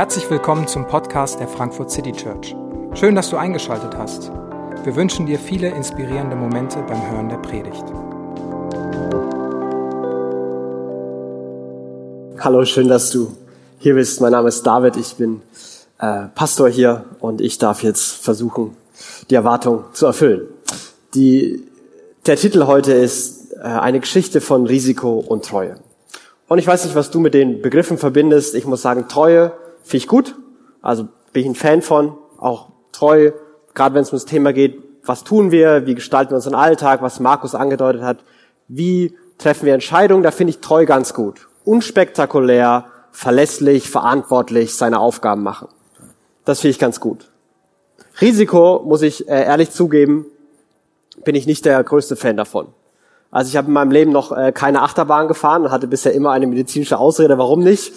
Herzlich willkommen zum Podcast der Frankfurt City Church. Schön, dass du eingeschaltet hast. Wir wünschen dir viele inspirierende Momente beim Hören der Predigt. Hallo, schön, dass du hier bist. Mein Name ist David, ich bin äh, Pastor hier und ich darf jetzt versuchen, die Erwartung zu erfüllen. Die, der Titel heute ist äh, eine Geschichte von Risiko und Treue. Und ich weiß nicht, was du mit den Begriffen verbindest. Ich muss sagen, Treue finde ich gut. Also bin ich ein Fan von. Auch treu, gerade wenn es um das Thema geht, was tun wir, wie gestalten wir unseren Alltag, was Markus angedeutet hat, wie treffen wir Entscheidungen, da finde ich treu ganz gut. Unspektakulär, verlässlich, verantwortlich seine Aufgaben machen. Das finde ich ganz gut. Risiko, muss ich äh, ehrlich zugeben, bin ich nicht der größte Fan davon. Also ich habe in meinem Leben noch äh, keine Achterbahn gefahren und hatte bisher immer eine medizinische Ausrede, warum nicht.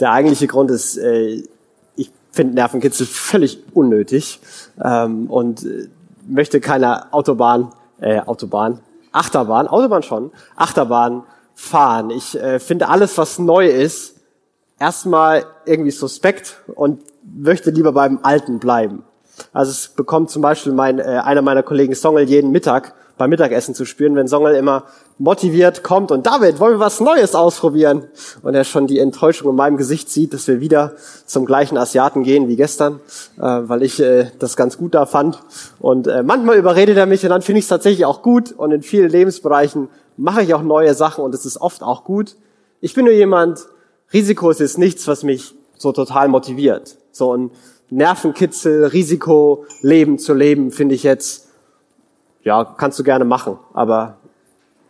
Der eigentliche Grund ist, äh, ich finde Nervenkitzel völlig unnötig ähm, und äh, möchte keine Autobahn, äh, Autobahn, Achterbahn, Autobahn schon, Achterbahn fahren. Ich äh, finde alles, was neu ist, erstmal irgendwie suspekt und möchte lieber beim Alten bleiben. Also es bekommt zum Beispiel mein, äh, einer meiner Kollegen Songel jeden Mittag beim Mittagessen zu spüren, wenn Songel immer motiviert kommt und David, wollen wir was Neues ausprobieren? Und er schon die Enttäuschung in meinem Gesicht sieht, dass wir wieder zum gleichen Asiaten gehen wie gestern, äh, weil ich äh, das ganz gut da fand. Und äh, manchmal überredet er mich und dann finde ich es tatsächlich auch gut und in vielen Lebensbereichen mache ich auch neue Sachen und es ist oft auch gut. Ich bin nur jemand, Risiko ist jetzt nichts, was mich so total motiviert. So ein Nervenkitzel, Risiko, Leben zu leben, finde ich jetzt ja, kannst du gerne machen, aber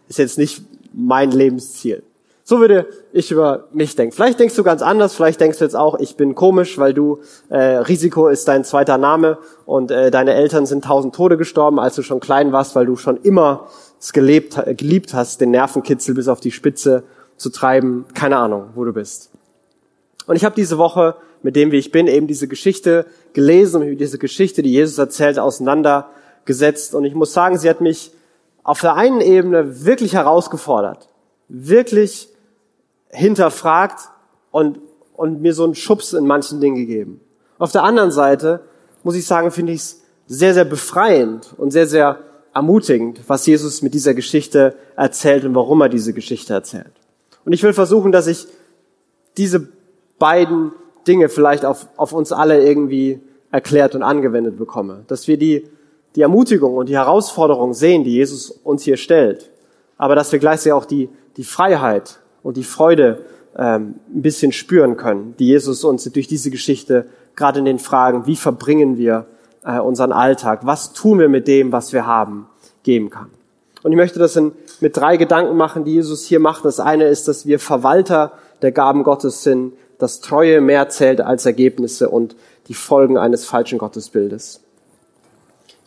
ist jetzt nicht mein Lebensziel. So würde ich über mich denken. Vielleicht denkst du ganz anders, vielleicht denkst du jetzt auch, ich bin komisch, weil du, äh, Risiko ist dein zweiter Name und äh, deine Eltern sind tausend Tode gestorben, als du schon klein warst, weil du schon immer es gelebt, geliebt hast, den Nervenkitzel bis auf die Spitze zu treiben. Keine Ahnung, wo du bist. Und ich habe diese Woche mit dem, wie ich bin, eben diese Geschichte gelesen diese Geschichte, die Jesus erzählt, auseinander gesetzt. Und ich muss sagen, sie hat mich auf der einen Ebene wirklich herausgefordert, wirklich hinterfragt und, und mir so einen Schubs in manchen Dingen gegeben. Auf der anderen Seite muss ich sagen, finde ich es sehr, sehr befreiend und sehr, sehr ermutigend, was Jesus mit dieser Geschichte erzählt und warum er diese Geschichte erzählt. Und ich will versuchen, dass ich diese beiden Dinge vielleicht auf, auf uns alle irgendwie erklärt und angewendet bekomme. Dass wir die die Ermutigung und die Herausforderung sehen, die Jesus uns hier stellt, aber dass wir gleichzeitig auch die, die Freiheit und die Freude ähm, ein bisschen spüren können, die Jesus uns durch diese Geschichte gerade in den Fragen, wie verbringen wir äh, unseren Alltag, was tun wir mit dem, was wir haben, geben kann. Und ich möchte das in, mit drei Gedanken machen, die Jesus hier macht. Das eine ist, dass wir Verwalter der Gaben Gottes sind, dass Treue mehr zählt als Ergebnisse und die Folgen eines falschen Gottesbildes.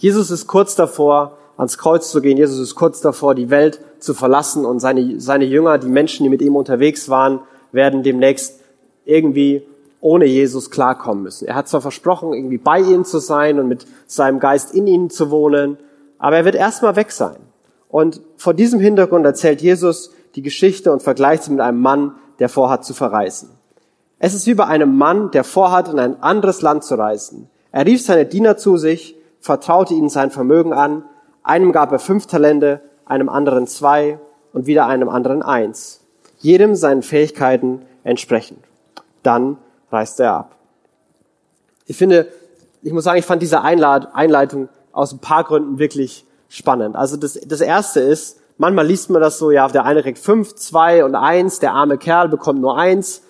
Jesus ist kurz davor, ans Kreuz zu gehen. Jesus ist kurz davor, die Welt zu verlassen und seine, seine Jünger, die Menschen, die mit ihm unterwegs waren, werden demnächst irgendwie ohne Jesus klarkommen müssen. Er hat zwar versprochen, irgendwie bei ihnen zu sein und mit seinem Geist in ihnen zu wohnen, aber er wird erstmal weg sein. Und vor diesem Hintergrund erzählt Jesus die Geschichte und vergleicht sie mit einem Mann, der vorhat zu verreisen. Es ist wie bei einem Mann, der vorhat, in ein anderes Land zu reisen. Er rief seine Diener zu sich vertraute ihnen sein Vermögen an. Einem gab er fünf Talente, einem anderen zwei und wieder einem anderen eins. Jedem seinen Fähigkeiten entsprechend. Dann reiste er ab. Ich finde, ich muss sagen, ich fand diese Einleitung aus ein paar Gründen wirklich spannend. Also das, das erste ist, manchmal liest man das so, ja, der eine kriegt fünf, zwei und eins, der arme Kerl bekommt nur eins.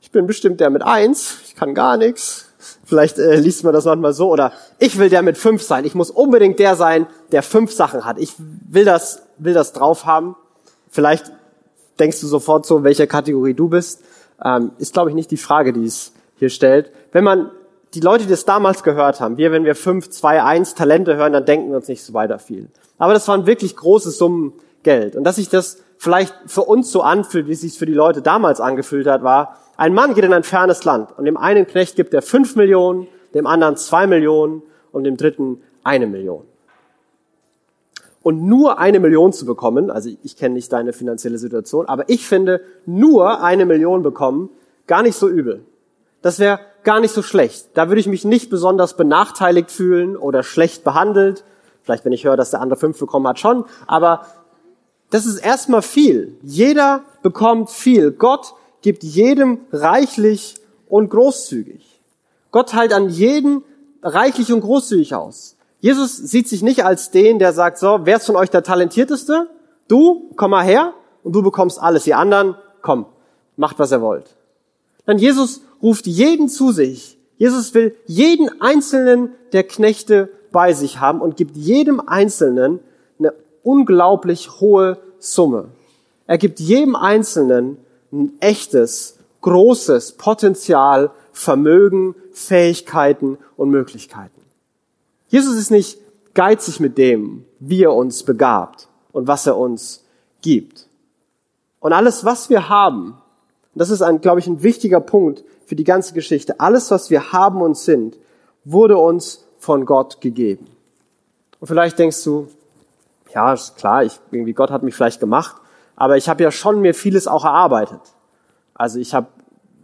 Ich bin bestimmt der mit eins, ich kann gar nichts. Vielleicht äh, liest man das manchmal so oder ich will der mit fünf sein. Ich muss unbedingt der sein, der fünf Sachen hat. Ich will das, will das drauf haben. Vielleicht denkst du sofort so, in welcher Kategorie du bist. Ähm, ist, glaube ich, nicht die Frage, die es hier stellt. Wenn man die Leute, die das damals gehört haben, wir, wenn wir fünf, zwei, eins Talente hören, dann denken wir uns nicht so weiter viel. Aber das waren wirklich große Summen Geld. Und dass sich das vielleicht für uns so anfühlt, wie es sich für die Leute damals angefühlt hat, war, ein Mann geht in ein fernes Land und dem einen Knecht gibt er fünf Millionen, dem anderen zwei Millionen und dem dritten eine Million. Und nur eine Million zu bekommen, also ich kenne nicht deine finanzielle Situation, aber ich finde, nur eine Million bekommen, gar nicht so übel. Das wäre gar nicht so schlecht. Da würde ich mich nicht besonders benachteiligt fühlen oder schlecht behandelt. Vielleicht, wenn ich höre, dass der andere fünf bekommen hat, schon. Aber das ist erstmal viel. Jeder bekommt viel. Gott gibt jedem reichlich und großzügig. Gott teilt an jeden reichlich und großzügig aus. Jesus sieht sich nicht als den, der sagt, so, wer ist von euch der Talentierteste? Du, komm mal her und du bekommst alles. Die anderen, komm, macht, was ihr wollt. Dann Jesus ruft jeden zu sich. Jesus will jeden einzelnen der Knechte bei sich haben und gibt jedem Einzelnen unglaublich hohe Summe. Er gibt jedem Einzelnen ein echtes, großes Potenzial, Vermögen, Fähigkeiten und Möglichkeiten. Jesus ist nicht geizig mit dem, wie er uns begabt und was er uns gibt. Und alles, was wir haben, das ist ein, glaube ich, ein wichtiger Punkt für die ganze Geschichte. Alles, was wir haben und sind, wurde uns von Gott gegeben. Und vielleicht denkst du, ja, ist klar, ich, irgendwie Gott hat mich vielleicht gemacht, aber ich habe ja schon mir vieles auch erarbeitet. Also ich habe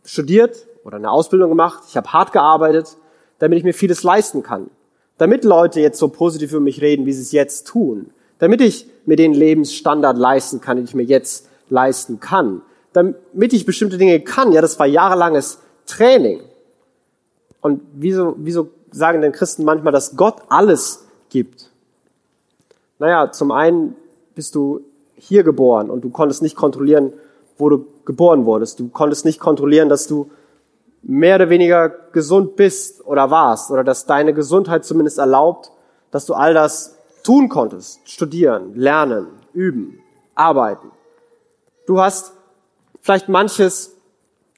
studiert oder eine Ausbildung gemacht, ich habe hart gearbeitet, damit ich mir vieles leisten kann. Damit Leute jetzt so positiv über mich reden, wie sie es jetzt tun. Damit ich mir den Lebensstandard leisten kann, den ich mir jetzt leisten kann. Damit ich bestimmte Dinge kann, ja, das war jahrelanges Training. Und wieso, wieso sagen denn Christen manchmal, dass Gott alles gibt? Naja, zum einen bist du hier geboren und du konntest nicht kontrollieren, wo du geboren wurdest. Du konntest nicht kontrollieren, dass du mehr oder weniger gesund bist oder warst oder dass deine Gesundheit zumindest erlaubt, dass du all das tun konntest. Studieren, lernen, üben, arbeiten. Du hast vielleicht manches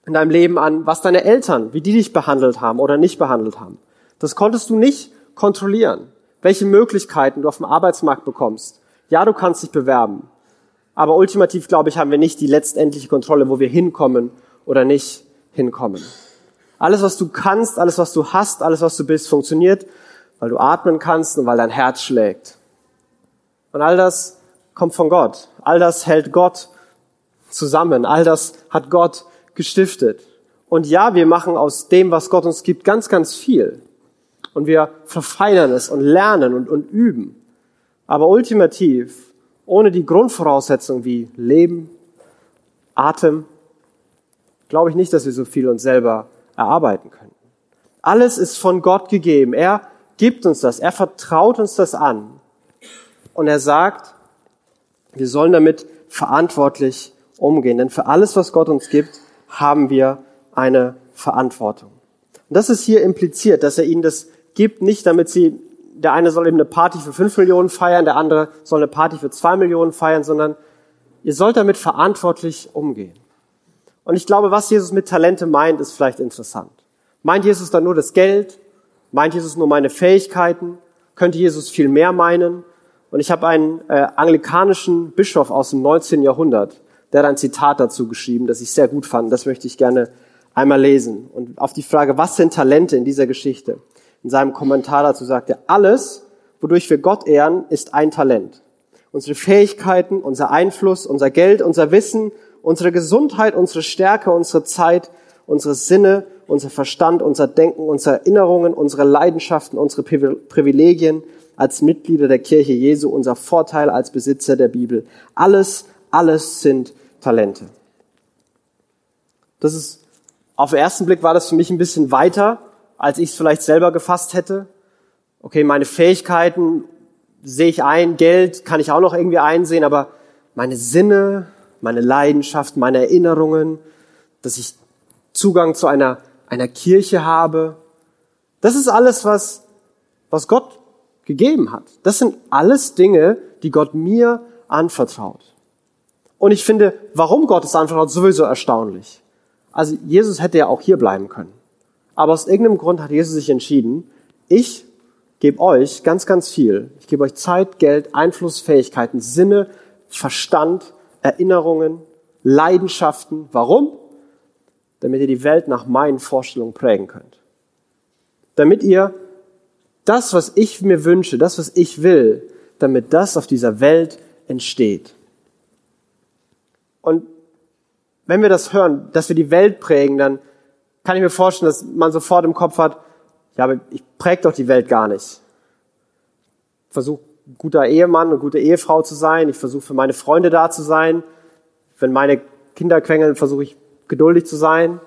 in deinem Leben an, was deine Eltern, wie die dich behandelt haben oder nicht behandelt haben. Das konntest du nicht kontrollieren. Welche Möglichkeiten du auf dem Arbeitsmarkt bekommst. Ja, du kannst dich bewerben. Aber ultimativ, glaube ich, haben wir nicht die letztendliche Kontrolle, wo wir hinkommen oder nicht hinkommen. Alles, was du kannst, alles, was du hast, alles, was du bist, funktioniert, weil du atmen kannst und weil dein Herz schlägt. Und all das kommt von Gott. All das hält Gott zusammen. All das hat Gott gestiftet. Und ja, wir machen aus dem, was Gott uns gibt, ganz, ganz viel. Und wir verfeinern es und lernen und, und üben. Aber ultimativ, ohne die Grundvoraussetzungen wie Leben, Atem, glaube ich nicht, dass wir so viel uns selber erarbeiten können. Alles ist von Gott gegeben. Er gibt uns das. Er vertraut uns das an. Und er sagt, wir sollen damit verantwortlich umgehen. Denn für alles, was Gott uns gibt, haben wir eine Verantwortung. Und das ist hier impliziert, dass er ihnen das gibt, nicht damit sie, der eine soll eben eine Party für fünf Millionen feiern, der andere soll eine Party für zwei Millionen feiern, sondern ihr sollt damit verantwortlich umgehen. Und ich glaube, was Jesus mit Talente meint, ist vielleicht interessant. Meint Jesus dann nur das Geld? Meint Jesus nur meine Fähigkeiten? Könnte Jesus viel mehr meinen? Und ich habe einen äh, anglikanischen Bischof aus dem 19. Jahrhundert, der hat ein Zitat dazu geschrieben, das ich sehr gut fand. Das möchte ich gerne einmal lesen. Und auf die Frage, was sind Talente in dieser Geschichte? In seinem Kommentar dazu sagt er, alles, wodurch wir Gott ehren, ist ein Talent. Unsere Fähigkeiten, unser Einfluss, unser Geld, unser Wissen, unsere Gesundheit, unsere Stärke, unsere Zeit, unsere Sinne, unser Verstand, unser Denken, unsere Erinnerungen, unsere Leidenschaften, unsere Privilegien als Mitglieder der Kirche Jesu, unser Vorteil als Besitzer der Bibel. Alles, alles sind Talente. Das ist, auf den ersten Blick war das für mich ein bisschen weiter, als ich es vielleicht selber gefasst hätte. Okay, meine Fähigkeiten sehe ich ein, Geld kann ich auch noch irgendwie einsehen, aber meine Sinne, meine Leidenschaft, meine Erinnerungen, dass ich Zugang zu einer, einer Kirche habe. Das ist alles, was, was Gott gegeben hat. Das sind alles Dinge, die Gott mir anvertraut. Und ich finde, warum Gott es anvertraut, sowieso erstaunlich. Also Jesus hätte ja auch hier bleiben können. Aber aus irgendeinem Grund hat Jesus sich entschieden, ich gebe euch ganz, ganz viel. Ich gebe euch Zeit, Geld, Einfluss, Fähigkeiten, Sinne, Verstand, Erinnerungen, Leidenschaften. Warum? Damit ihr die Welt nach meinen Vorstellungen prägen könnt. Damit ihr das, was ich mir wünsche, das, was ich will, damit das auf dieser Welt entsteht. Und wenn wir das hören, dass wir die Welt prägen, dann, kann ich mir vorstellen, dass man sofort im Kopf hat, ja, aber ich präg doch die Welt gar nicht. Ich versuche guter Ehemann und gute Ehefrau zu sein. Ich versuche für meine Freunde da zu sein. Wenn meine Kinder quengeln, versuche ich geduldig zu sein.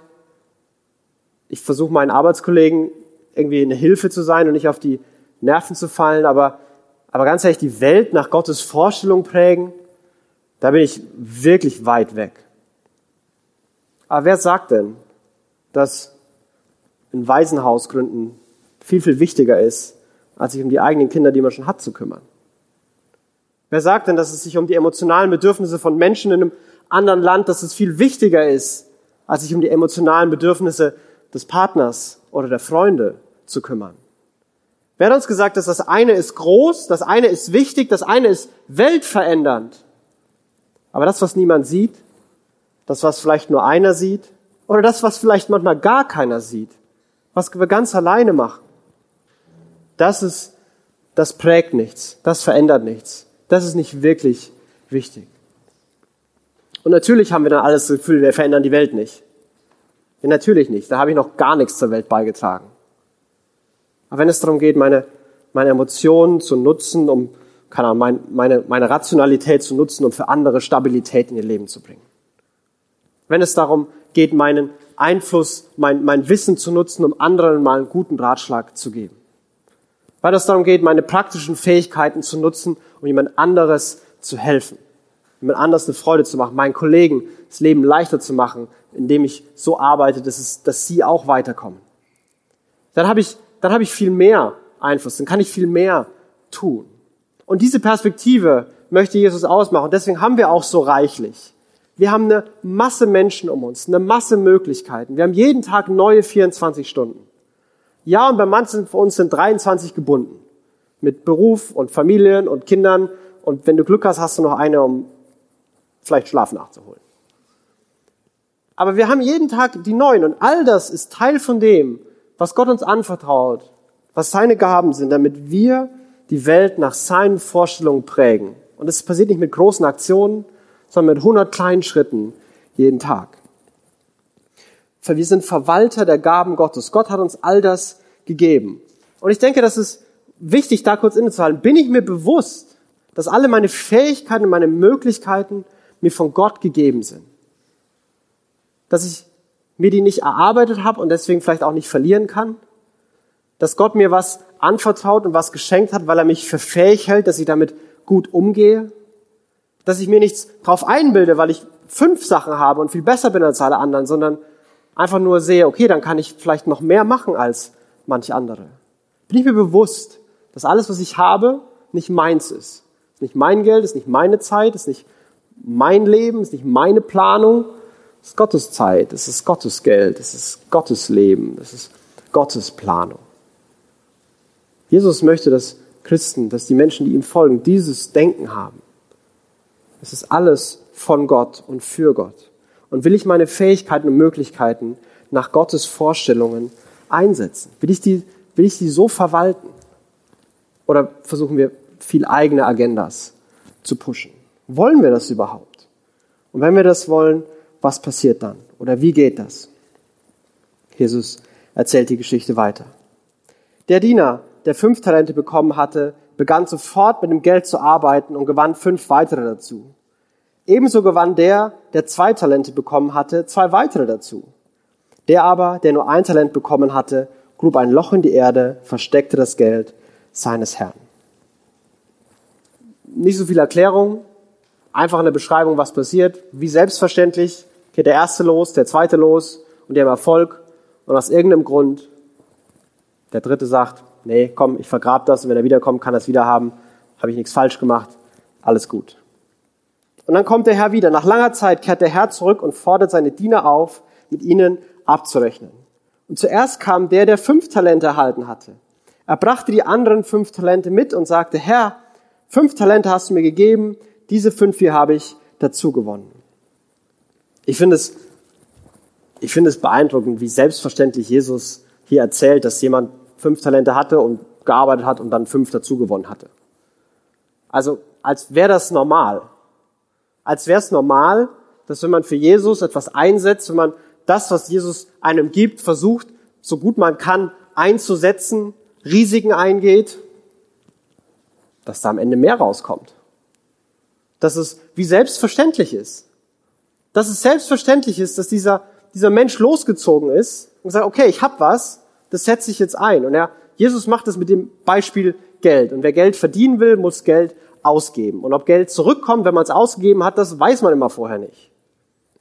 Ich versuche meinen Arbeitskollegen irgendwie eine Hilfe zu sein und nicht auf die Nerven zu fallen. Aber, aber ganz ehrlich, die Welt nach Gottes Vorstellung prägen, da bin ich wirklich weit weg. Aber wer sagt denn, dass ein Waisenhaus gründen viel, viel wichtiger ist, als sich um die eigenen Kinder, die man schon hat, zu kümmern? Wer sagt denn, dass es sich um die emotionalen Bedürfnisse von Menschen in einem anderen Land, dass es viel wichtiger ist, als sich um die emotionalen Bedürfnisse des Partners oder der Freunde zu kümmern? Wer hat uns gesagt, dass das eine ist groß, das eine ist wichtig, das eine ist weltverändernd? Aber das, was niemand sieht, das, was vielleicht nur einer sieht, oder das, was vielleicht manchmal gar keiner sieht, was wir ganz alleine machen, das ist, das prägt nichts, das verändert nichts. Das ist nicht wirklich wichtig. Und natürlich haben wir dann alles das Gefühl, wir verändern die Welt nicht. Ja, natürlich nicht. Da habe ich noch gar nichts zur Welt beigetragen. Aber wenn es darum geht, meine, meine Emotionen zu nutzen, um keine Ahnung, mein, meine, meine Rationalität zu nutzen, um für andere Stabilität in ihr Leben zu bringen. Wenn es darum geht, meinen Einfluss, mein, mein Wissen zu nutzen, um anderen mal einen guten Ratschlag zu geben. Weil es darum geht, meine praktischen Fähigkeiten zu nutzen, um jemand anderes zu helfen, jemand anderes eine Freude zu machen, meinen Kollegen das Leben leichter zu machen, indem ich so arbeite, dass, es, dass sie auch weiterkommen. Dann habe ich, dann habe ich viel mehr Einfluss, dann kann ich viel mehr tun. Und diese Perspektive möchte Jesus ausmachen. Deswegen haben wir auch so reichlich. Wir haben eine Masse Menschen um uns, eine Masse Möglichkeiten. Wir haben jeden Tag neue 24 Stunden. Ja, und bei manchen von uns sind 23 gebunden. Mit Beruf und Familien und Kindern. Und wenn du Glück hast, hast du noch eine, um vielleicht Schlaf nachzuholen. Aber wir haben jeden Tag die neuen. Und all das ist Teil von dem, was Gott uns anvertraut, was seine Gaben sind, damit wir die Welt nach seinen Vorstellungen prägen. Und das passiert nicht mit großen Aktionen, sondern mit 100 kleinen Schritten jeden Tag. Wir sind Verwalter der Gaben Gottes. Gott hat uns all das gegeben. Und ich denke, das ist wichtig, da kurz innezuhalten. Bin ich mir bewusst, dass alle meine Fähigkeiten und meine Möglichkeiten mir von Gott gegeben sind? Dass ich mir die nicht erarbeitet habe und deswegen vielleicht auch nicht verlieren kann? Dass Gott mir was anvertraut und was geschenkt hat, weil er mich für fähig hält, dass ich damit gut umgehe? Dass ich mir nichts drauf einbilde, weil ich fünf Sachen habe und viel besser bin als alle anderen, sondern einfach nur sehe, okay, dann kann ich vielleicht noch mehr machen als manche andere. Bin ich mir bewusst, dass alles, was ich habe, nicht meins ist. Ist nicht mein Geld, ist nicht meine Zeit, ist nicht mein Leben, ist nicht meine Planung. Es ist Gottes Zeit, es ist Gottes Geld, es ist Gottes Leben, es ist Gottes Planung. Jesus möchte, dass Christen, dass die Menschen, die ihm folgen, dieses Denken haben. Es ist alles von Gott und für Gott. Und will ich meine Fähigkeiten und Möglichkeiten nach Gottes Vorstellungen einsetzen? Will ich die, will ich die so verwalten? Oder versuchen wir viel eigene Agendas zu pushen? Wollen wir das überhaupt? Und wenn wir das wollen, was passiert dann? Oder wie geht das? Jesus erzählt die Geschichte weiter. Der Diener, der fünf Talente bekommen hatte, begann sofort mit dem Geld zu arbeiten und gewann fünf weitere dazu. Ebenso gewann der, der zwei Talente bekommen hatte, zwei weitere dazu. Der aber, der nur ein Talent bekommen hatte, grub ein Loch in die Erde, versteckte das Geld seines Herrn. Nicht so viel Erklärung, einfach eine Beschreibung, was passiert. Wie selbstverständlich geht der erste los, der zweite los und die haben Erfolg. Und aus irgendeinem Grund, der dritte sagt, nee, komm, ich vergrab das und wenn er wiederkommt, kann er es wieder haben. Habe ich nichts falsch gemacht. Alles gut. Und dann kommt der Herr wieder. Nach langer Zeit kehrt der Herr zurück und fordert seine Diener auf, mit ihnen abzurechnen. Und zuerst kam der, der fünf Talente erhalten hatte. Er brachte die anderen fünf Talente mit und sagte, Herr, fünf Talente hast du mir gegeben, diese fünf hier habe ich dazu gewonnen. Ich finde es, ich finde es beeindruckend, wie selbstverständlich Jesus hier erzählt, dass jemand fünf Talente hatte und gearbeitet hat und dann fünf dazu gewonnen hatte. Also als wäre das normal. Als wäre es normal, dass wenn man für Jesus etwas einsetzt, wenn man das, was Jesus einem gibt, versucht, so gut man kann, einzusetzen, Risiken eingeht, dass da am Ende mehr rauskommt. Dass es wie selbstverständlich ist. Dass es selbstverständlich ist, dass dieser, dieser Mensch losgezogen ist und sagt, okay, ich hab was, das setze ich jetzt ein. Und er, Jesus macht es mit dem Beispiel Geld. Und wer Geld verdienen will, muss Geld ausgeben. Und ob Geld zurückkommt, wenn man es ausgegeben hat, das weiß man immer vorher nicht.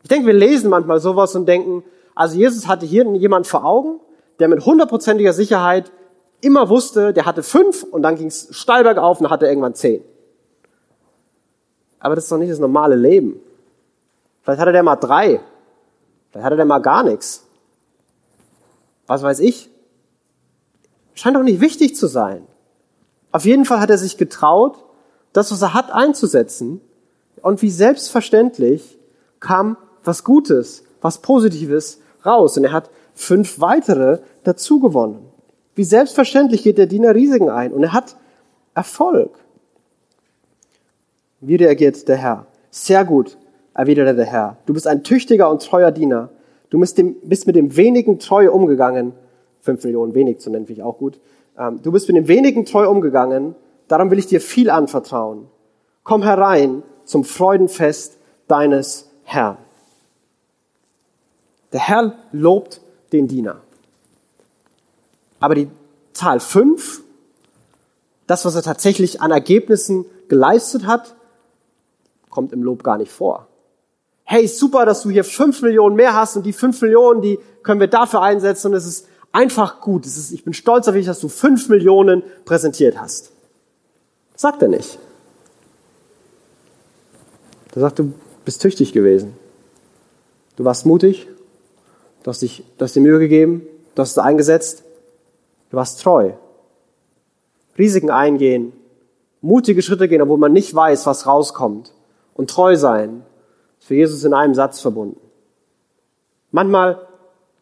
Ich denke, wir lesen manchmal sowas und denken, also Jesus hatte hier jemand vor Augen, der mit hundertprozentiger Sicherheit immer wusste, der hatte fünf und dann ging es steil bergauf und dann hatte irgendwann zehn. Aber das ist doch nicht das normale Leben. Vielleicht hatte der mal drei. Vielleicht hatte der mal gar nichts. Was weiß ich? Scheint doch nicht wichtig zu sein. Auf jeden Fall hat er sich getraut, das, was er hat, einzusetzen. Und wie selbstverständlich kam was Gutes, was Positives raus. Und er hat fünf weitere dazu gewonnen. Wie selbstverständlich geht der Diener Risiken ein. Und er hat Erfolg. Wie reagiert der Herr? Sehr gut, erwiderte der Herr. Du bist ein tüchtiger und treuer Diener. Du bist, dem, bist mit dem wenigen treu umgegangen. Fünf Millionen wenig zu nennen, finde ich auch gut. Ähm, du bist mit dem wenigen treu umgegangen. Darum will ich dir viel anvertrauen. Komm herein zum Freudenfest deines Herrn. Der Herr lobt den Diener. Aber die Zahl fünf, das, was er tatsächlich an Ergebnissen geleistet hat, kommt im Lob gar nicht vor. Hey, super, dass du hier fünf Millionen mehr hast und die fünf Millionen, die können wir dafür einsetzen und es ist einfach gut. Ist, ich bin stolz auf dich, dass du fünf Millionen präsentiert hast. Das sagt er nicht. Er sagt, du bist tüchtig gewesen. Du warst mutig, du hast, dich, du hast dir Mühe gegeben, du hast es eingesetzt, du warst treu. Risiken eingehen, mutige Schritte gehen, obwohl man nicht weiß, was rauskommt. Und treu sein, ist für Jesus in einem Satz verbunden. Manchmal,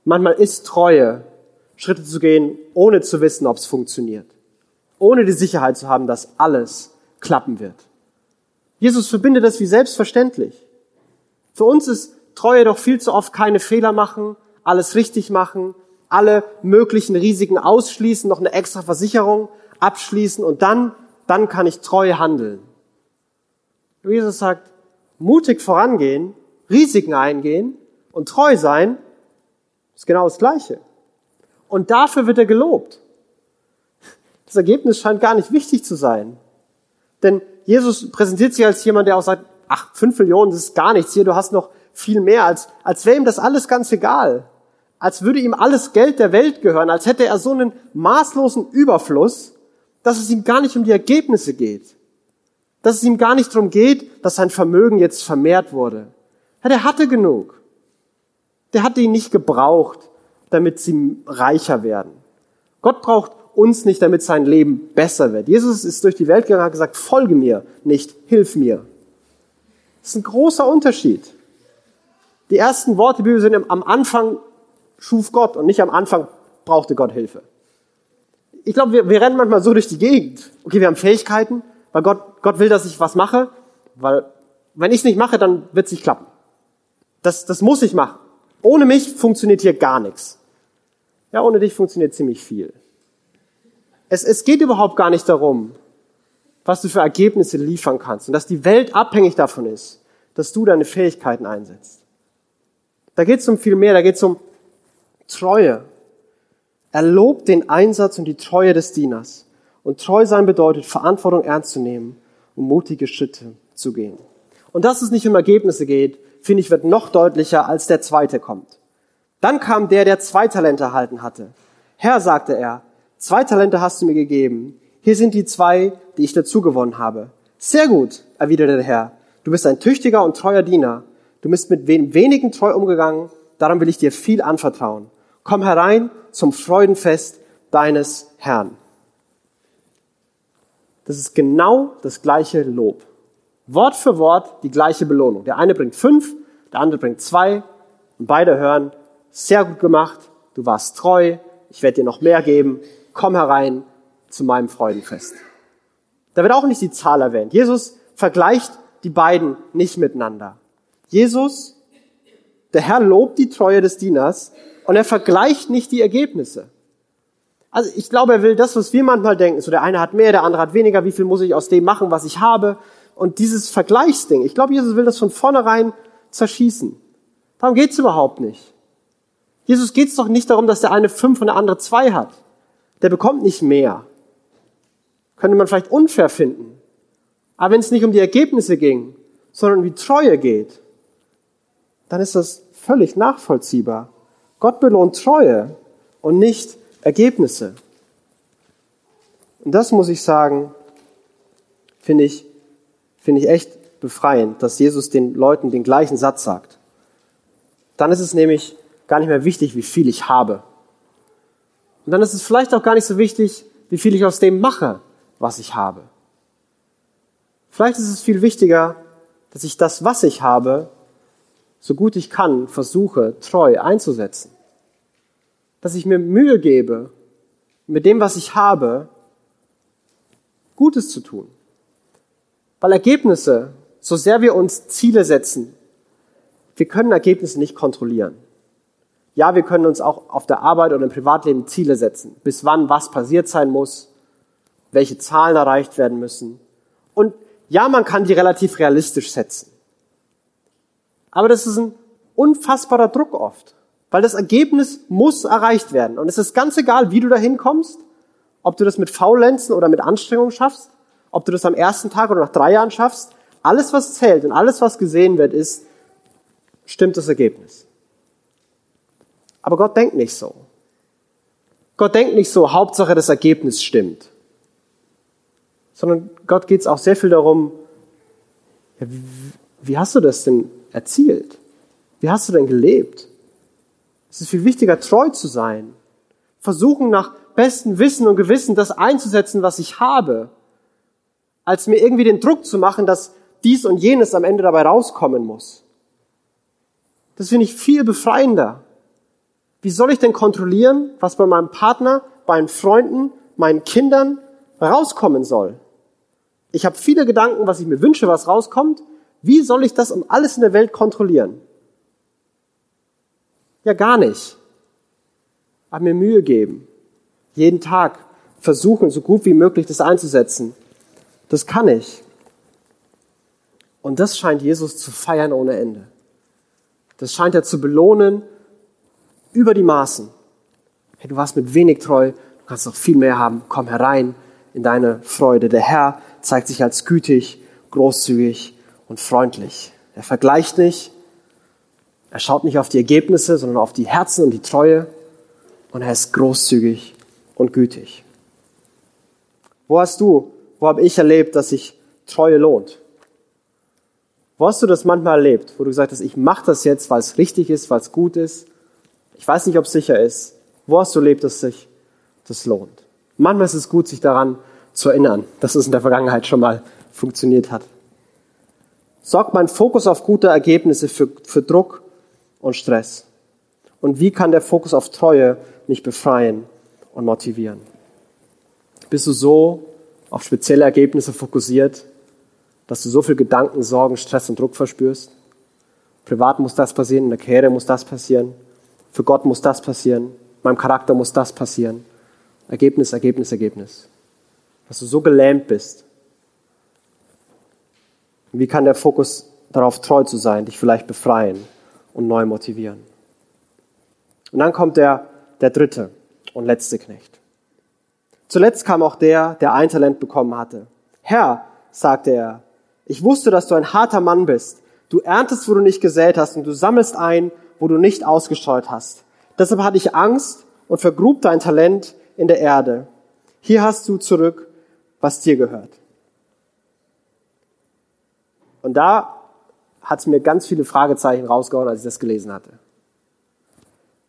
manchmal ist Treue, Schritte zu gehen, ohne zu wissen, ob es funktioniert. Ohne die Sicherheit zu haben, dass alles klappen wird. Jesus verbindet das wie selbstverständlich. Für uns ist Treue doch viel zu oft keine Fehler machen, alles richtig machen, alle möglichen Risiken ausschließen, noch eine extra Versicherung abschließen und dann, dann kann ich treu handeln. Jesus sagt, mutig vorangehen, Risiken eingehen und treu sein, ist genau das Gleiche. Und dafür wird er gelobt. Das Ergebnis scheint gar nicht wichtig zu sein. Denn Jesus präsentiert sich als jemand, der auch sagt, ach, fünf Millionen, das ist gar nichts hier, du hast noch viel mehr, als, als wäre ihm das alles ganz egal. Als würde ihm alles Geld der Welt gehören, als hätte er so einen maßlosen Überfluss, dass es ihm gar nicht um die Ergebnisse geht. Dass es ihm gar nicht darum geht, dass sein Vermögen jetzt vermehrt wurde. Ja, der hatte genug. Der hatte ihn nicht gebraucht, damit sie reicher werden. Gott braucht uns nicht, damit sein Leben besser wird. Jesus ist durch die Welt gegangen und hat gesagt, folge mir, nicht hilf mir. Das ist ein großer Unterschied. Die ersten Worte der Bibel sind am Anfang schuf Gott und nicht am Anfang brauchte Gott Hilfe. Ich glaube, wir, wir rennen manchmal so durch die Gegend. Okay, wir haben Fähigkeiten, weil Gott, Gott will, dass ich was mache, weil wenn ich es nicht mache, dann wird es nicht klappen. Das, das muss ich machen. Ohne mich funktioniert hier gar nichts. Ja, ohne dich funktioniert ziemlich viel. Es, es geht überhaupt gar nicht darum, was du für Ergebnisse liefern kannst und dass die Welt abhängig davon ist, dass du deine Fähigkeiten einsetzt. Da geht es um viel mehr, da geht es um Treue. Er lobt den Einsatz und die Treue des Dieners. Und treu sein bedeutet, Verantwortung ernst zu nehmen und mutige Schritte zu gehen. Und dass es nicht um Ergebnisse geht, finde ich, wird noch deutlicher, als der zweite kommt. Dann kam der, der zwei Talente erhalten hatte. Herr, sagte er, zwei Talente hast du mir gegeben. Hier sind die zwei, die ich dazu gewonnen habe. Sehr gut, erwiderte der Herr. Du bist ein tüchtiger und treuer Diener. Du bist mit wenigen treu umgegangen, darum will ich dir viel anvertrauen. Komm herein zum Freudenfest deines Herrn. Das ist genau das gleiche Lob. Wort für Wort die gleiche Belohnung. Der eine bringt fünf, der andere bringt zwei und beide hören, sehr gut gemacht, du warst treu, ich werde dir noch mehr geben, komm herein zu meinem Freudenfest. Da wird auch nicht die Zahl erwähnt. Jesus vergleicht die beiden nicht miteinander. Jesus Der Herr lobt die Treue des Dieners und er vergleicht nicht die Ergebnisse. Also ich glaube, er will das, was wir manchmal denken. So der eine hat mehr, der andere hat weniger. Wie viel muss ich aus dem machen, was ich habe? Und dieses Vergleichsding. Ich glaube, Jesus will das von vornherein zerschießen. Darum geht's überhaupt nicht. Jesus geht's doch nicht darum, dass der eine fünf und der andere zwei hat. Der bekommt nicht mehr. Könnte man vielleicht unfair finden. Aber wenn es nicht um die Ergebnisse ging, sondern um die Treue geht, dann ist das völlig nachvollziehbar. Gott belohnt Treue und nicht Ergebnisse. Und das muss ich sagen, finde ich, finde ich echt befreiend, dass Jesus den Leuten den gleichen Satz sagt. Dann ist es nämlich gar nicht mehr wichtig, wie viel ich habe. Und dann ist es vielleicht auch gar nicht so wichtig, wie viel ich aus dem mache, was ich habe. Vielleicht ist es viel wichtiger, dass ich das, was ich habe, so gut ich kann, versuche, treu einzusetzen. Dass ich mir Mühe gebe, mit dem, was ich habe, Gutes zu tun. Weil Ergebnisse, so sehr wir uns Ziele setzen, wir können Ergebnisse nicht kontrollieren. Ja, wir können uns auch auf der Arbeit oder im Privatleben Ziele setzen, bis wann was passiert sein muss, welche Zahlen erreicht werden müssen. Und ja, man kann die relativ realistisch setzen. Aber das ist ein unfassbarer Druck oft, weil das Ergebnis muss erreicht werden. Und es ist ganz egal, wie du dahin kommst, ob du das mit Faulenzen oder mit Anstrengung schaffst, ob du das am ersten Tag oder nach drei Jahren schaffst. Alles, was zählt und alles, was gesehen wird, ist, stimmt das Ergebnis. Aber Gott denkt nicht so. Gott denkt nicht so, Hauptsache das Ergebnis stimmt sondern Gott geht es auch sehr viel darum, ja, wie, wie hast du das denn erzielt? Wie hast du denn gelebt? Es ist viel wichtiger, treu zu sein. Versuchen nach bestem Wissen und Gewissen das einzusetzen, was ich habe, als mir irgendwie den Druck zu machen, dass dies und jenes am Ende dabei rauskommen muss. Das finde ich viel befreiender. Wie soll ich denn kontrollieren, was bei meinem Partner, meinen Freunden, meinen Kindern rauskommen soll? Ich habe viele Gedanken, was ich mir wünsche, was rauskommt. Wie soll ich das um alles in der Welt kontrollieren? Ja, gar nicht. Aber mir Mühe geben. Jeden Tag versuchen, so gut wie möglich das einzusetzen. Das kann ich. Und das scheint Jesus zu feiern ohne Ende. Das scheint er zu belohnen über die Maßen. Hey, du warst mit wenig treu, du kannst noch viel mehr haben. Komm herein in deine Freude. Der Herr zeigt sich als gütig, großzügig und freundlich. Er vergleicht nicht, er schaut nicht auf die Ergebnisse, sondern auf die Herzen und die Treue und er ist großzügig und gütig. Wo hast du, wo habe ich erlebt, dass sich Treue lohnt? Wo hast du das manchmal erlebt, wo du gesagt hast, ich mache das jetzt, weil es richtig ist, weil es gut ist? Ich weiß nicht, ob es sicher ist. Wo hast du erlebt, dass sich das lohnt? Manchmal ist es gut, sich daran zu erinnern, dass es in der Vergangenheit schon mal funktioniert hat. Sorgt mein Fokus auf gute Ergebnisse für, für Druck und Stress? Und wie kann der Fokus auf Treue mich befreien und motivieren? Bist du so auf spezielle Ergebnisse fokussiert, dass du so viel Gedanken, Sorgen, Stress und Druck verspürst? Privat muss das passieren, in der Karriere muss das passieren, für Gott muss das passieren, meinem Charakter muss das passieren. Ergebnis, Ergebnis, Ergebnis dass du so gelähmt bist? Wie kann der Fokus darauf treu zu sein, dich vielleicht befreien und neu motivieren? Und dann kommt der, der dritte und letzte Knecht. Zuletzt kam auch der, der ein Talent bekommen hatte. Herr, sagte er, ich wusste, dass du ein harter Mann bist. Du erntest, wo du nicht gesät hast, und du sammelst ein, wo du nicht ausgestreut hast. Deshalb hatte ich Angst und vergrub dein Talent in der Erde. Hier hast du zurück, was dir gehört. Und da hat es mir ganz viele Fragezeichen rausgehauen, als ich das gelesen hatte.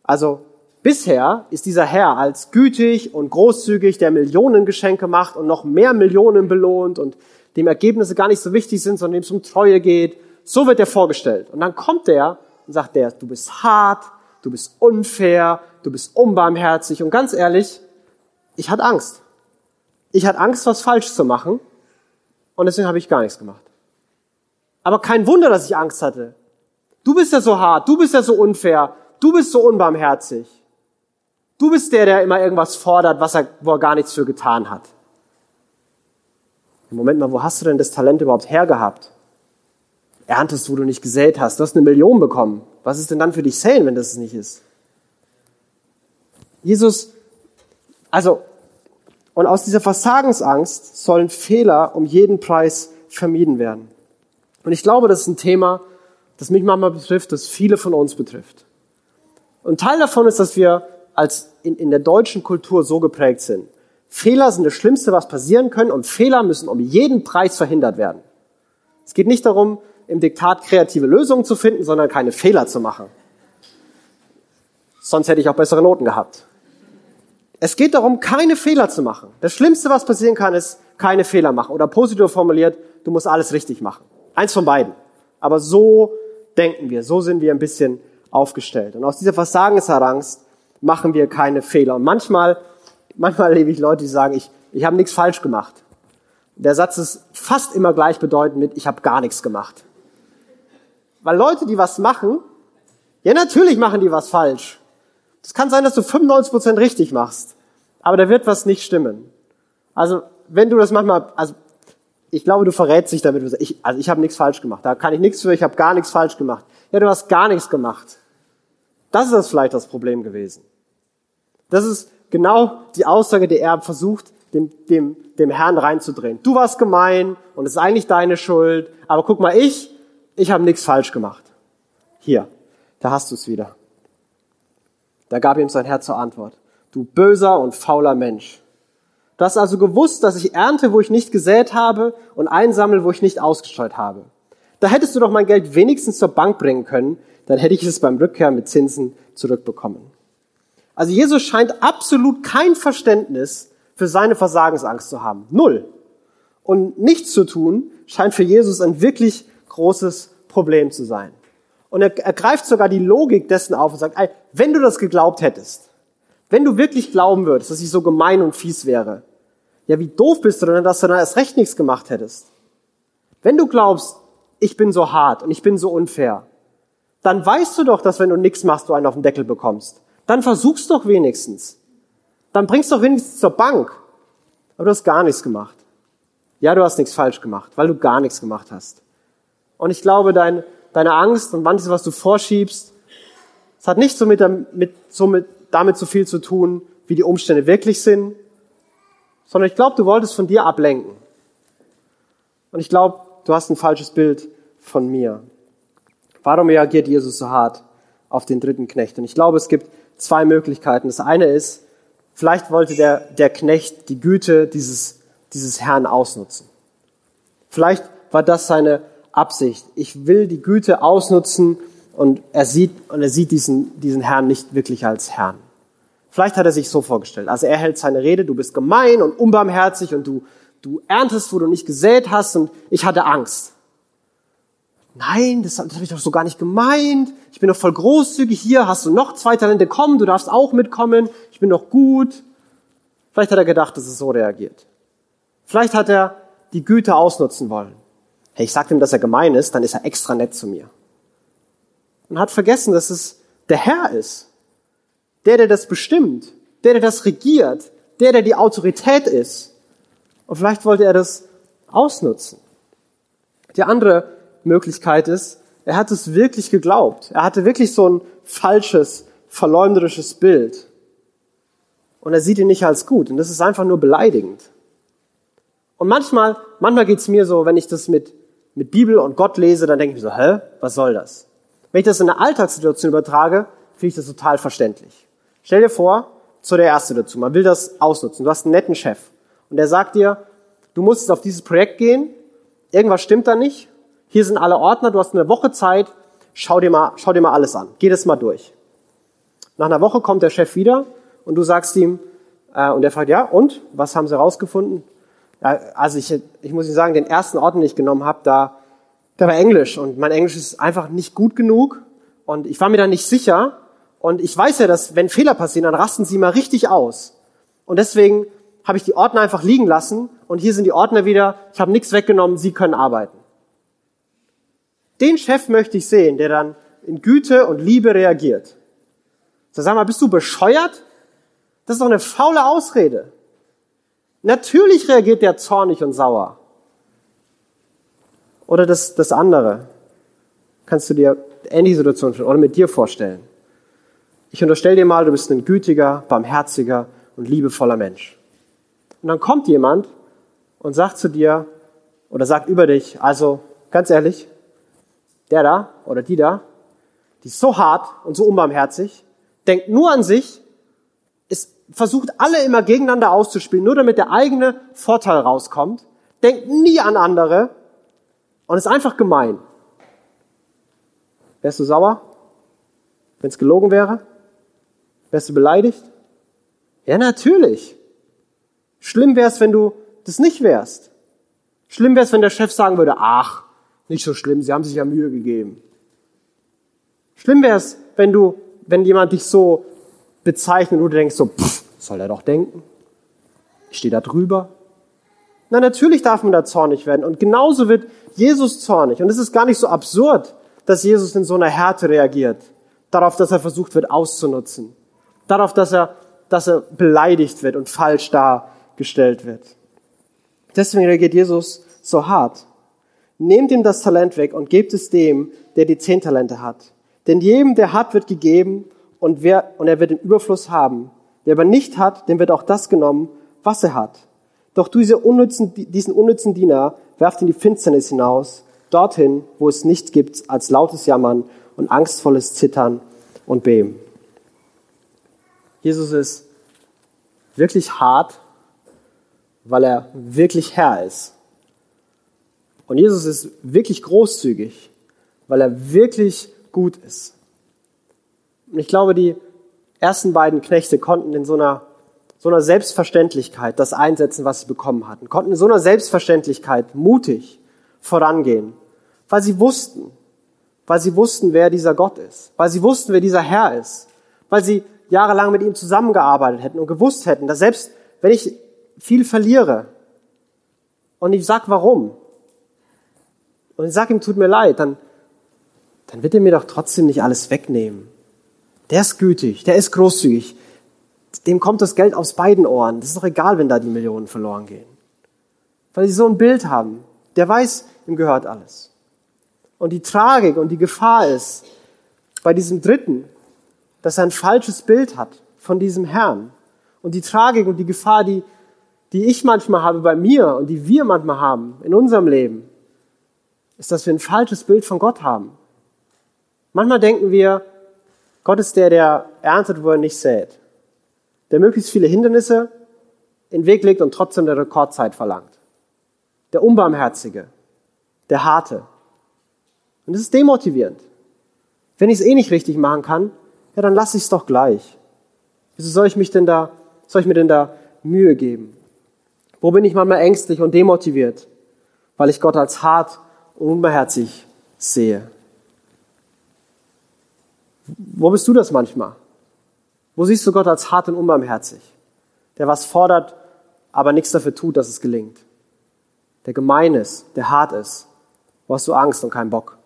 Also bisher ist dieser Herr als gütig und großzügig, der Millionen Geschenke macht und noch mehr Millionen belohnt und dem Ergebnisse gar nicht so wichtig sind, sondern dem es um Treue geht. So wird er vorgestellt. Und dann kommt er sagt der, du bist hart, du bist unfair, du bist unbarmherzig. Und ganz ehrlich, ich hatte Angst. Ich hatte Angst, was falsch zu machen und deswegen habe ich gar nichts gemacht. Aber kein Wunder, dass ich Angst hatte. Du bist ja so hart, du bist ja so unfair, du bist so unbarmherzig. Du bist der, der immer irgendwas fordert, was er, wo er gar nichts für getan hat. Moment mal, wo hast du denn das Talent überhaupt hergehabt? Erntest, wo du nicht gesät hast. Du hast eine Million bekommen. Was ist denn dann für dich Säen, wenn das es nicht ist? Jesus, also, und aus dieser Versagensangst sollen Fehler um jeden Preis vermieden werden. Und ich glaube, das ist ein Thema, das mich manchmal betrifft, das viele von uns betrifft. Und Teil davon ist, dass wir als in, in der deutschen Kultur so geprägt sind. Fehler sind das Schlimmste, was passieren können und Fehler müssen um jeden Preis verhindert werden. Es geht nicht darum, im Diktat kreative Lösungen zu finden, sondern keine Fehler zu machen. Sonst hätte ich auch bessere Noten gehabt. Es geht darum, keine Fehler zu machen. Das Schlimmste, was passieren kann, ist keine Fehler machen. Oder positiv formuliert, du musst alles richtig machen. Eins von beiden. Aber so denken wir, so sind wir ein bisschen aufgestellt. Und aus dieser Versagensangst machen wir keine Fehler. Und manchmal, manchmal erlebe ich Leute, die sagen, ich, ich habe nichts falsch gemacht. Der Satz ist fast immer gleichbedeutend mit, ich habe gar nichts gemacht. Weil Leute, die was machen, ja natürlich machen die was falsch. Es kann sein, dass du 95 Prozent richtig machst, aber da wird was nicht stimmen. Also wenn du das manchmal, also ich glaube, du verrätst dich damit. Ich, also ich habe nichts falsch gemacht. Da kann ich nichts für. Ich habe gar nichts falsch gemacht. Ja, du hast gar nichts gemacht. Das ist das vielleicht das Problem gewesen. Das ist genau die Aussage, die er versucht, dem, dem, dem Herrn reinzudrehen. Du warst gemein und es ist eigentlich deine Schuld. Aber guck mal, ich, ich habe nichts falsch gemacht. Hier, da hast du es wieder. Da gab ihm sein Herz zur Antwort. Du böser und fauler Mensch. Du hast also gewusst, dass ich ernte, wo ich nicht gesät habe und einsammle, wo ich nicht ausgestreut habe. Da hättest du doch mein Geld wenigstens zur Bank bringen können, dann hätte ich es beim Rückkehr mit Zinsen zurückbekommen. Also Jesus scheint absolut kein Verständnis für seine Versagensangst zu haben. Null. Und nichts zu tun scheint für Jesus ein wirklich großes Problem zu sein. Und er, er greift sogar die Logik dessen auf und sagt, ey, wenn du das geglaubt hättest, wenn du wirklich glauben würdest, dass ich so gemein und fies wäre, ja, wie doof bist du denn, dass du da erst recht nichts gemacht hättest? Wenn du glaubst, ich bin so hart und ich bin so unfair, dann weißt du doch, dass wenn du nichts machst, du einen auf den Deckel bekommst. Dann versuchst doch wenigstens. Dann bringst doch wenigstens zur Bank. Aber du hast gar nichts gemacht. Ja, du hast nichts falsch gemacht, weil du gar nichts gemacht hast. Und ich glaube, dein, deine Angst und manches, was du vorschiebst, es hat nicht so, mit, mit, so mit, damit so viel zu tun, wie die Umstände wirklich sind, sondern ich glaube, du wolltest von dir ablenken. Und ich glaube, du hast ein falsches Bild von mir. Warum reagiert Jesus so hart auf den dritten Knecht? Und ich glaube, es gibt zwei Möglichkeiten. Das eine ist, vielleicht wollte der, der Knecht die Güte dieses, dieses Herrn ausnutzen. Vielleicht war das seine Absicht. Ich will die Güte ausnutzen und er sieht, und er sieht diesen, diesen Herrn nicht wirklich als Herrn. Vielleicht hat er sich so vorgestellt. Also er hält seine Rede, du bist gemein und unbarmherzig und du, du erntest, wo du nicht gesät hast und ich hatte Angst. Nein, das, das habe ich doch so gar nicht gemeint. Ich bin doch voll großzügig. Hier hast du noch zwei Talente. Komm, du darfst auch mitkommen. Ich bin doch gut. Vielleicht hat er gedacht, dass es so reagiert. Vielleicht hat er die Güte ausnutzen wollen. Hey, ich sag ihm, dass er gemein ist, dann ist er extra nett zu mir. Und hat vergessen, dass es der Herr ist der, der das bestimmt, der, der das regiert, der, der die Autorität ist. Und vielleicht wollte er das ausnutzen. Die andere Möglichkeit ist, er hat es wirklich geglaubt. Er hatte wirklich so ein falsches, verleumderisches Bild. Und er sieht ihn nicht als gut. Und das ist einfach nur beleidigend. Und manchmal, manchmal geht's mir so, wenn ich das mit, mit Bibel und Gott lese, dann denke ich mir so, hä, was soll das? Wenn ich das in eine Alltagssituation übertrage, finde ich das total verständlich. Stell dir vor, zu der erste dazu, man will das ausnutzen. Du hast einen netten Chef und der sagt dir, du musst jetzt auf dieses Projekt gehen, irgendwas stimmt da nicht, hier sind alle Ordner, du hast eine Woche Zeit, schau dir mal, schau dir mal alles an, geh das mal durch. Nach einer Woche kommt der Chef wieder und du sagst ihm, äh, und er fragt, ja, und, was haben sie rausgefunden? Ja, also ich, ich muss Ihnen sagen, den ersten Ordner, den ich genommen habe, da, da war Englisch und mein Englisch ist einfach nicht gut genug und ich war mir da nicht sicher, und ich weiß ja, dass wenn Fehler passieren, dann rasten sie mal richtig aus. Und deswegen habe ich die Ordner einfach liegen lassen und hier sind die Ordner wieder. Ich habe nichts weggenommen, sie können arbeiten. Den Chef möchte ich sehen, der dann in Güte und Liebe reagiert. So, sag mal, bist du bescheuert? Das ist doch eine faule Ausrede. Natürlich reagiert der zornig und sauer. Oder das, das andere. Kannst du dir ähnliche Situation schon oder mit dir vorstellen. Ich unterstelle dir mal, du bist ein gütiger, barmherziger und liebevoller Mensch. Und dann kommt jemand und sagt zu dir oder sagt über dich, also ganz ehrlich, der da oder die da, die ist so hart und so unbarmherzig, denkt nur an sich, versucht alle immer gegeneinander auszuspielen, nur damit der eigene Vorteil rauskommt, denkt nie an andere und ist einfach gemein. Wärst du sauer, wenn es gelogen wäre? Wärst du beleidigt? Ja, natürlich. Schlimm wär's, wenn du das nicht wärst. Schlimm wär's, wenn der Chef sagen würde, ach, nicht so schlimm, sie haben sich ja Mühe gegeben. Schlimm wär's, wenn du, wenn jemand dich so bezeichnet und du denkst so, pff, soll er doch denken? Ich stehe da drüber. Na, natürlich darf man da zornig werden. Und genauso wird Jesus zornig. Und es ist gar nicht so absurd, dass Jesus in so einer Härte reagiert. Darauf, dass er versucht wird auszunutzen. Darauf, dass er, dass er beleidigt wird und falsch dargestellt wird. Deswegen reagiert Jesus so hart. Nehmt ihm das Talent weg und gebt es dem, der die zehn Talente hat. Denn jedem, der hat, wird gegeben und, wer, und er wird den Überfluss haben. Wer aber nicht hat, dem wird auch das genommen, was er hat. Doch diese unnützen, diesen unnützen Diener werft in die Finsternis hinaus, dorthin, wo es nichts gibt als lautes Jammern und angstvolles Zittern und Beben. Jesus ist wirklich hart, weil er wirklich Herr ist. Und Jesus ist wirklich großzügig, weil er wirklich gut ist. Und ich glaube, die ersten beiden Knechte konnten in so einer, so einer Selbstverständlichkeit das einsetzen, was sie bekommen hatten, konnten in so einer Selbstverständlichkeit mutig vorangehen, weil sie wussten, weil sie wussten, wer dieser Gott ist, weil sie wussten, wer dieser Herr ist, weil sie jahrelang mit ihm zusammengearbeitet hätten und gewusst hätten, dass selbst wenn ich viel verliere und ich sag warum und ich sag ihm, tut mir leid, dann, dann wird er mir doch trotzdem nicht alles wegnehmen. Der ist gütig, der ist großzügig, dem kommt das Geld aus beiden Ohren. Das ist doch egal, wenn da die Millionen verloren gehen. Weil sie so ein Bild haben. Der weiß, ihm gehört alles. Und die Tragik und die Gefahr ist bei diesem Dritten, dass er ein falsches Bild hat von diesem Herrn. Und die Tragik und die Gefahr, die, die ich manchmal habe bei mir und die wir manchmal haben in unserem Leben, ist, dass wir ein falsches Bild von Gott haben. Manchmal denken wir, Gott ist der, der erntet, wo er nicht sät. Der möglichst viele Hindernisse in den Weg legt und trotzdem der Rekordzeit verlangt. Der Unbarmherzige, der Harte. Und das ist demotivierend. Wenn ich es eh nicht richtig machen kann, ja, dann lasse ich es doch gleich. Wieso soll ich mich denn da, soll ich mir denn da Mühe geben? Wo bin ich manchmal ängstlich und demotiviert, weil ich Gott als hart und unbarmherzig sehe? Wo bist du das manchmal? Wo siehst du Gott als hart und unbarmherzig? Der was fordert, aber nichts dafür tut, dass es gelingt. Der gemein ist, der hart ist. Wo hast du Angst und keinen Bock?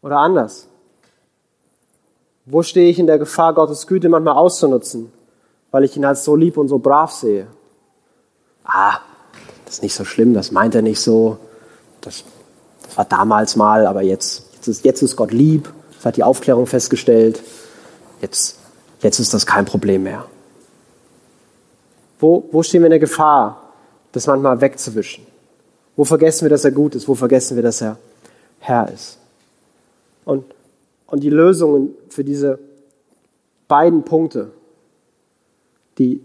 Oder anders. Wo stehe ich in der Gefahr, Gottes Güte manchmal auszunutzen, weil ich ihn als so lieb und so brav sehe? Ah, das ist nicht so schlimm, das meint er nicht so. Das, das war damals mal, aber jetzt, jetzt, ist, Gott lieb. Das hat die Aufklärung festgestellt. Jetzt, jetzt ist das kein Problem mehr. Wo, wo stehen wir in der Gefahr, das manchmal wegzuwischen? Wo vergessen wir, dass er gut ist? Wo vergessen wir, dass er Herr ist? Und, und die Lösungen für diese beiden Punkte, die,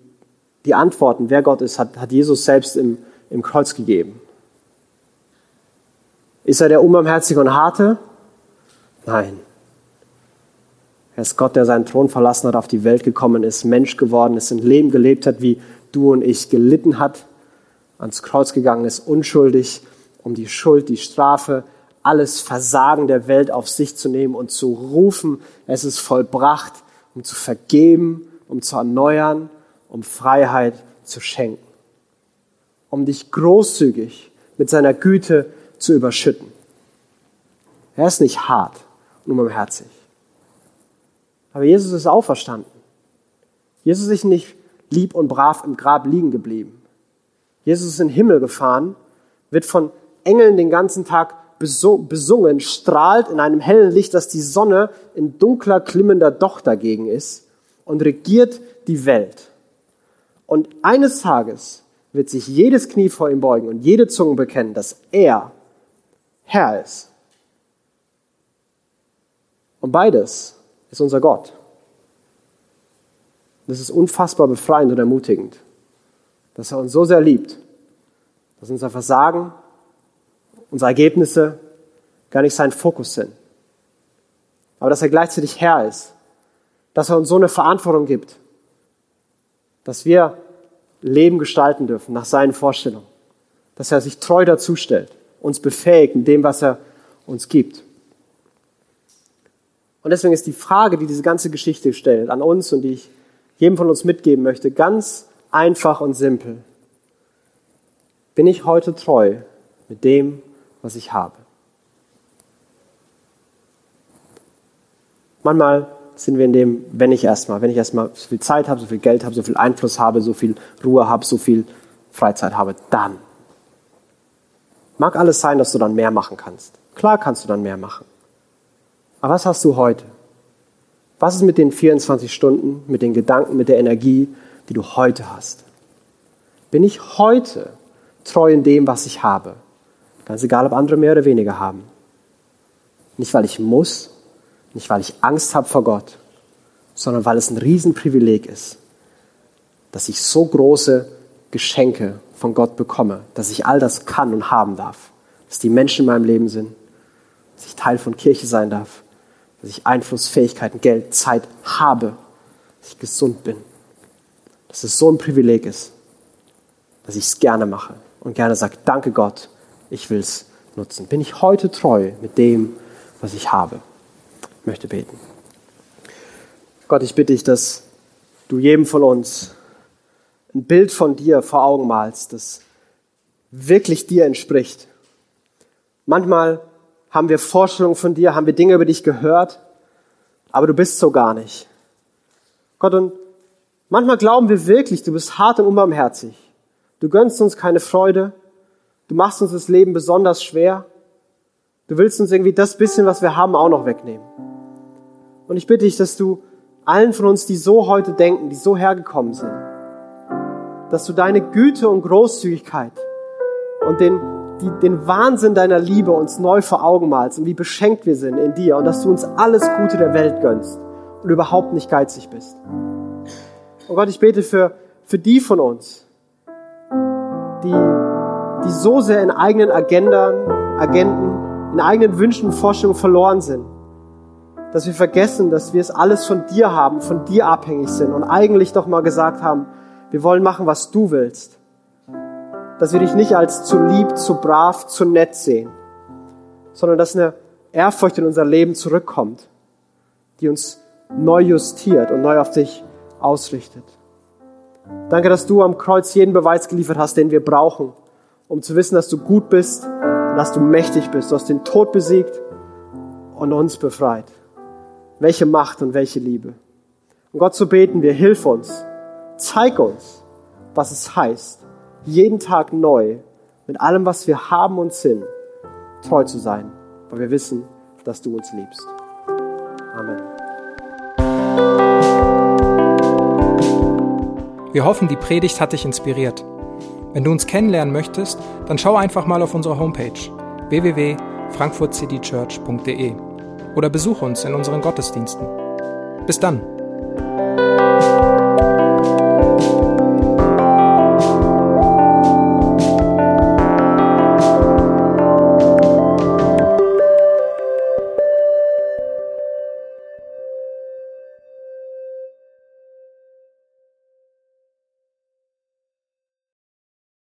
die Antworten, wer Gott ist, hat, hat Jesus selbst im, im Kreuz gegeben. Ist er der unbarmherzige und harte? Nein. Er ist Gott, der seinen Thron verlassen hat, auf die Welt gekommen ist, Mensch geworden ist, ein Leben gelebt hat, wie du und ich gelitten hat, ans Kreuz gegangen ist, unschuldig, um die Schuld, die Strafe alles Versagen der Welt auf sich zu nehmen und zu rufen, es ist vollbracht, um zu vergeben, um zu erneuern, um Freiheit zu schenken, um dich großzügig mit seiner Güte zu überschütten. Er ist nicht hart und unbarmherzig. Aber Jesus ist auferstanden. Jesus ist nicht lieb und brav im Grab liegen geblieben. Jesus ist in den Himmel gefahren, wird von Engeln den ganzen Tag besungen, strahlt in einem hellen Licht, dass die Sonne in dunkler, klimmender Doch dagegen ist und regiert die Welt. Und eines Tages wird sich jedes Knie vor ihm beugen und jede Zunge bekennen, dass er Herr ist. Und beides ist unser Gott. Das ist unfassbar befreiend und ermutigend, dass er uns so sehr liebt, dass unser Versagen, unsere Ergebnisse gar nicht sein Fokus sind. Aber dass er gleichzeitig Herr ist, dass er uns so eine Verantwortung gibt, dass wir Leben gestalten dürfen nach seinen Vorstellungen, dass er sich treu dazu stellt, uns befähigt in dem, was er uns gibt. Und deswegen ist die Frage, die diese ganze Geschichte stellt, an uns und die ich jedem von uns mitgeben möchte, ganz einfach und simpel. Bin ich heute treu mit dem, was ich habe? Manchmal sind wir in dem, wenn ich erstmal, wenn ich erstmal so viel Zeit habe, so viel Geld habe, so viel Einfluss habe, so viel Ruhe habe, so viel Freizeit habe, dann. Mag alles sein, dass du dann mehr machen kannst. Klar kannst du dann mehr machen. Aber was hast du heute? Was ist mit den 24 Stunden, mit den Gedanken, mit der Energie, die du heute hast? Bin ich heute treu in dem, was ich habe? Ganz egal, ob andere mehr oder weniger haben. Nicht, weil ich muss, nicht, weil ich Angst habe vor Gott, sondern weil es ein Riesenprivileg ist, dass ich so große Geschenke von Gott bekomme, dass ich all das kann und haben darf, dass die Menschen in meinem Leben sind, dass ich Teil von Kirche sein darf, dass ich Einfluss, Fähigkeiten, Geld, Zeit habe, dass ich gesund bin, dass es so ein Privileg ist, dass ich es gerne mache und gerne sage, danke Gott, ich will es nutzen. Bin ich heute treu mit dem, was ich habe? Ich möchte beten. Gott, ich bitte dich, dass du jedem von uns ein Bild von dir vor Augen malst, das wirklich dir entspricht. Manchmal haben wir Vorstellungen von dir, haben wir Dinge über dich gehört, aber du bist so gar nicht. Gott, und manchmal glauben wir wirklich, du bist hart und unbarmherzig. Du gönnst uns keine Freude, du machst uns das Leben besonders schwer, du willst uns irgendwie das bisschen, was wir haben, auch noch wegnehmen. Und ich bitte dich, dass du allen von uns, die so heute denken, die so hergekommen sind, dass du deine Güte und Großzügigkeit und den die, den Wahnsinn deiner Liebe uns neu vor Augen malst und wie beschenkt wir sind in dir und dass du uns alles Gute der Welt gönnst und überhaupt nicht geizig bist. Und Gott, ich bete für, für die von uns, die, die so sehr in eigenen Agendern, Agenten, in eigenen Wünschen und Vorstellungen verloren sind, dass wir vergessen, dass wir es alles von dir haben, von dir abhängig sind und eigentlich doch mal gesagt haben, wir wollen machen, was du willst dass wir dich nicht als zu lieb, zu brav, zu nett sehen, sondern dass eine Ehrfurcht in unser Leben zurückkommt, die uns neu justiert und neu auf dich ausrichtet. Danke, dass du am Kreuz jeden Beweis geliefert hast, den wir brauchen, um zu wissen, dass du gut bist und dass du mächtig bist. Du hast den Tod besiegt und uns befreit. Welche Macht und welche Liebe. Und Gott zu beten wir, hilf uns, zeig uns, was es heißt, jeden Tag neu, mit allem, was wir haben und sind, treu zu sein, weil wir wissen, dass du uns liebst. Amen. Wir hoffen, die Predigt hat dich inspiriert. Wenn du uns kennenlernen möchtest, dann schau einfach mal auf unsere Homepage www.frankfurtcitychurch.de oder besuche uns in unseren Gottesdiensten. Bis dann!